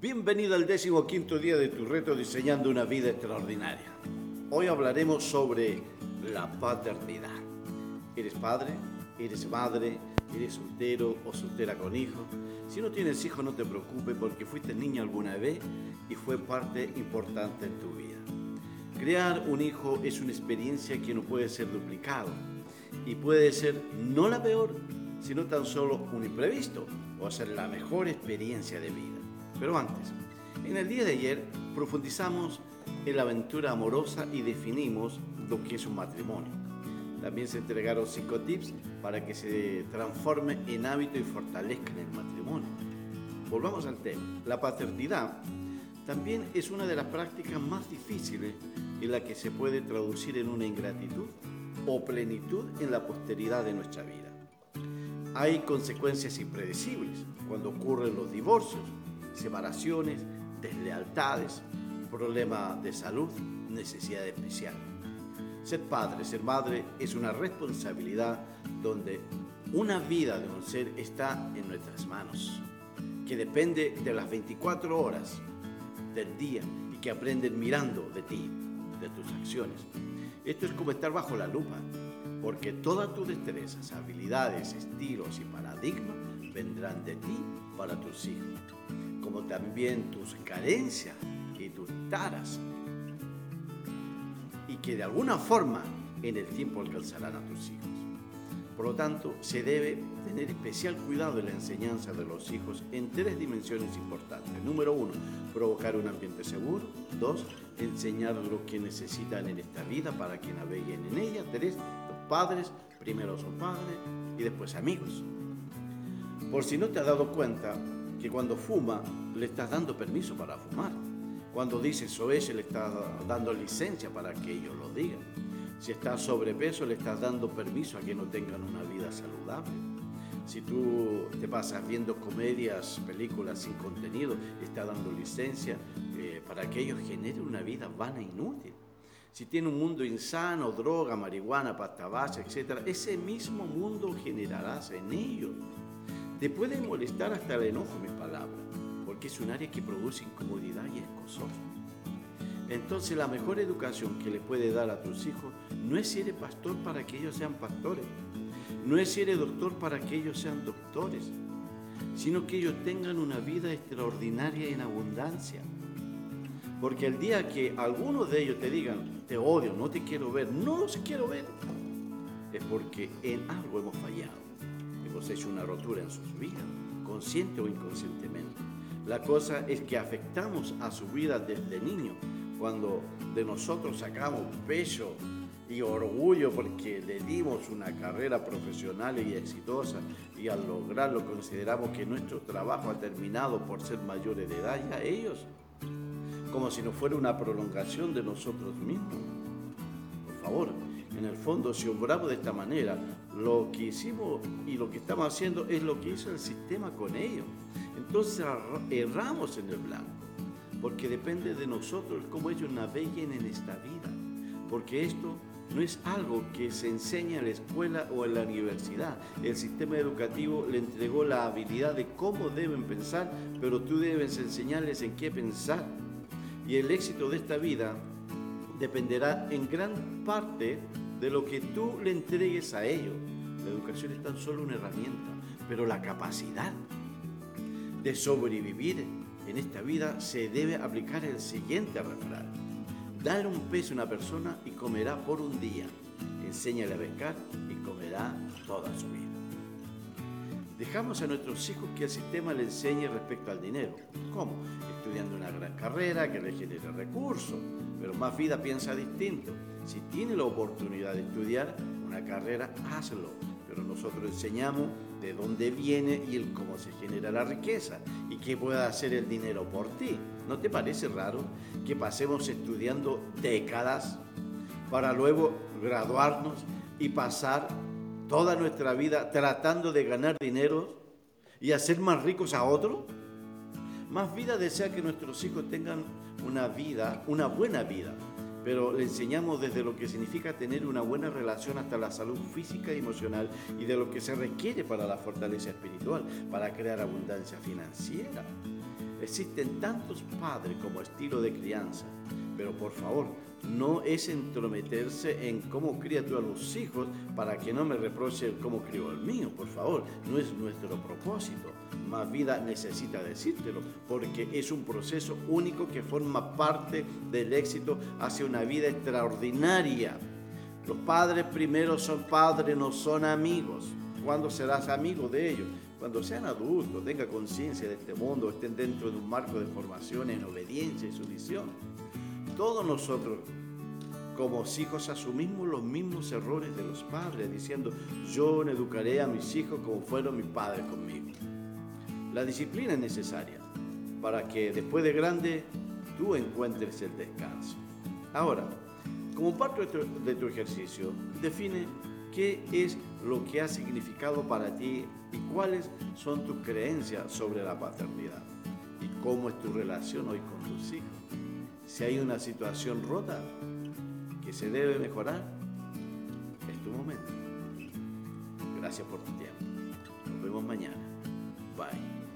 Bienvenido al décimo quinto día de tu reto Diseñando una vida extraordinaria. Hoy hablaremos sobre la paternidad. ¿Eres padre? ¿Eres madre? ¿Eres soltero o soltera con hijos? Si no tienes hijos no te preocupes porque fuiste niño alguna vez y fue parte importante en tu vida. Crear un hijo es una experiencia que no puede ser duplicado y puede ser no la peor, sino tan solo un imprevisto o ser la mejor experiencia de vida. Pero antes, en el día de ayer profundizamos en la aventura amorosa y definimos lo que es un matrimonio. También se entregaron cinco tips para que se transforme en hábito y fortalezca el matrimonio. Volvamos al tema. La paternidad también es una de las prácticas más difíciles en la que se puede traducir en una ingratitud o plenitud en la posteridad de nuestra vida. Hay consecuencias impredecibles cuando ocurren los divorcios, separaciones, deslealtades, problemas de salud, necesidad especial. Ser padre, ser madre es una responsabilidad donde una vida de un ser está en nuestras manos, que depende de las 24 horas del día y que aprenden mirando de ti, de tus acciones. Esto es como estar bajo la lupa, porque todas tus destrezas, habilidades, estilos y paradigmas vendrán de ti para tus hijos como también tus carencias y tus taras, y que de alguna forma en el tiempo alcanzarán a tus hijos. Por lo tanto, se debe tener especial cuidado en la enseñanza de los hijos en tres dimensiones importantes. Número uno, provocar un ambiente seguro. Dos, enseñar lo que necesitan en esta vida para que naveguen en ella. Tres, los padres, primero son padres y después amigos. Por si no te has dado cuenta, que cuando fuma le estás dando permiso para fumar. Cuando dice se le estás dando licencia para que ellos lo digan. Si estás sobrepeso le estás dando permiso a que no tengan una vida saludable. Si tú te pasas viendo comedias, películas sin contenido, estás dando licencia eh, para que ellos generen una vida vana e inútil. Si tiene un mundo insano, droga, marihuana, pasta base, etc., ese mismo mundo generarás en ellos. Te puede molestar hasta el enojo mis palabras, porque es un área que produce incomodidad y escosor. Entonces la mejor educación que le puede dar a tus hijos no es si eres pastor para que ellos sean pastores, no es si eres doctor para que ellos sean doctores, sino que ellos tengan una vida extraordinaria en abundancia. Porque el día que algunos de ellos te digan, te odio, no te quiero ver, no los quiero ver, es porque en algo hemos fallado hemos hecho una rotura en sus vidas, consciente o inconscientemente. La cosa es que afectamos a su vida desde niño, cuando de nosotros sacamos peso y orgullo porque le dimos una carrera profesional y exitosa y al lograrlo consideramos que nuestro trabajo ha terminado por ser mayores de edad y a ellos, como si no fuera una prolongación de nosotros mismos. Por favor, en el fondo, si obramos de esta manera, lo que hicimos y lo que estamos haciendo es lo que hizo el sistema con ellos. Entonces erramos en el blanco, porque depende de nosotros cómo ellos naveguen en esta vida, porque esto no es algo que se enseña en la escuela o en la universidad. El sistema educativo le entregó la habilidad de cómo deben pensar, pero tú debes enseñarles en qué pensar. Y el éxito de esta vida dependerá en gran parte de lo que tú le entregues a ellos. La educación es tan solo una herramienta, pero la capacidad de sobrevivir en esta vida se debe aplicar el siguiente refrán. Dale un peso a una persona y comerá por un día. Enséñale a pescar y comerá toda su vida. Dejamos a nuestros hijos que el sistema le enseñe respecto al dinero. ¿Cómo? Estudiando una gran carrera que le genere recursos, pero más vida piensa distinto. Si tiene la oportunidad de estudiar una carrera, hazlo. Pero nosotros enseñamos de dónde viene y cómo se genera la riqueza y qué puede hacer el dinero por ti. ¿No te parece raro que pasemos estudiando décadas para luego graduarnos y pasar toda nuestra vida tratando de ganar dinero y hacer más ricos a otros? Más vida desea que nuestros hijos tengan una vida, una buena vida, pero le enseñamos desde lo que significa tener una buena relación hasta la salud física y emocional y de lo que se requiere para la fortaleza espiritual, para crear abundancia financiera. Existen tantos padres como estilo de crianza, pero por favor, no es entrometerse en cómo cría tú a los hijos para que no me reproche cómo crió el mío, por favor, no es nuestro propósito. Más vida necesita decírtelo, porque es un proceso único que forma parte del éxito hacia una vida extraordinaria. Los padres primero son padres, no son amigos. ¿Cuándo serás amigo de ellos? Cuando sean adultos, tenga conciencia de este mundo, estén dentro de un marco de formación en obediencia y sumisión. Todos nosotros como hijos asumimos los mismos errores de los padres, diciendo, yo educaré a mis hijos como fueron mis padres conmigo. La disciplina es necesaria para que después de grande tú encuentres el descanso. Ahora, como parte de tu, ejercicio, define qué es lo que ha significado para ti y cuáles son tus creencias sobre la paternidad y cómo es tu relación hoy con tus hijos. Si hay una situación rota que se debe mejorar, es tu momento. Gracias por tu tiempo. Nos vemos mañana. Bye.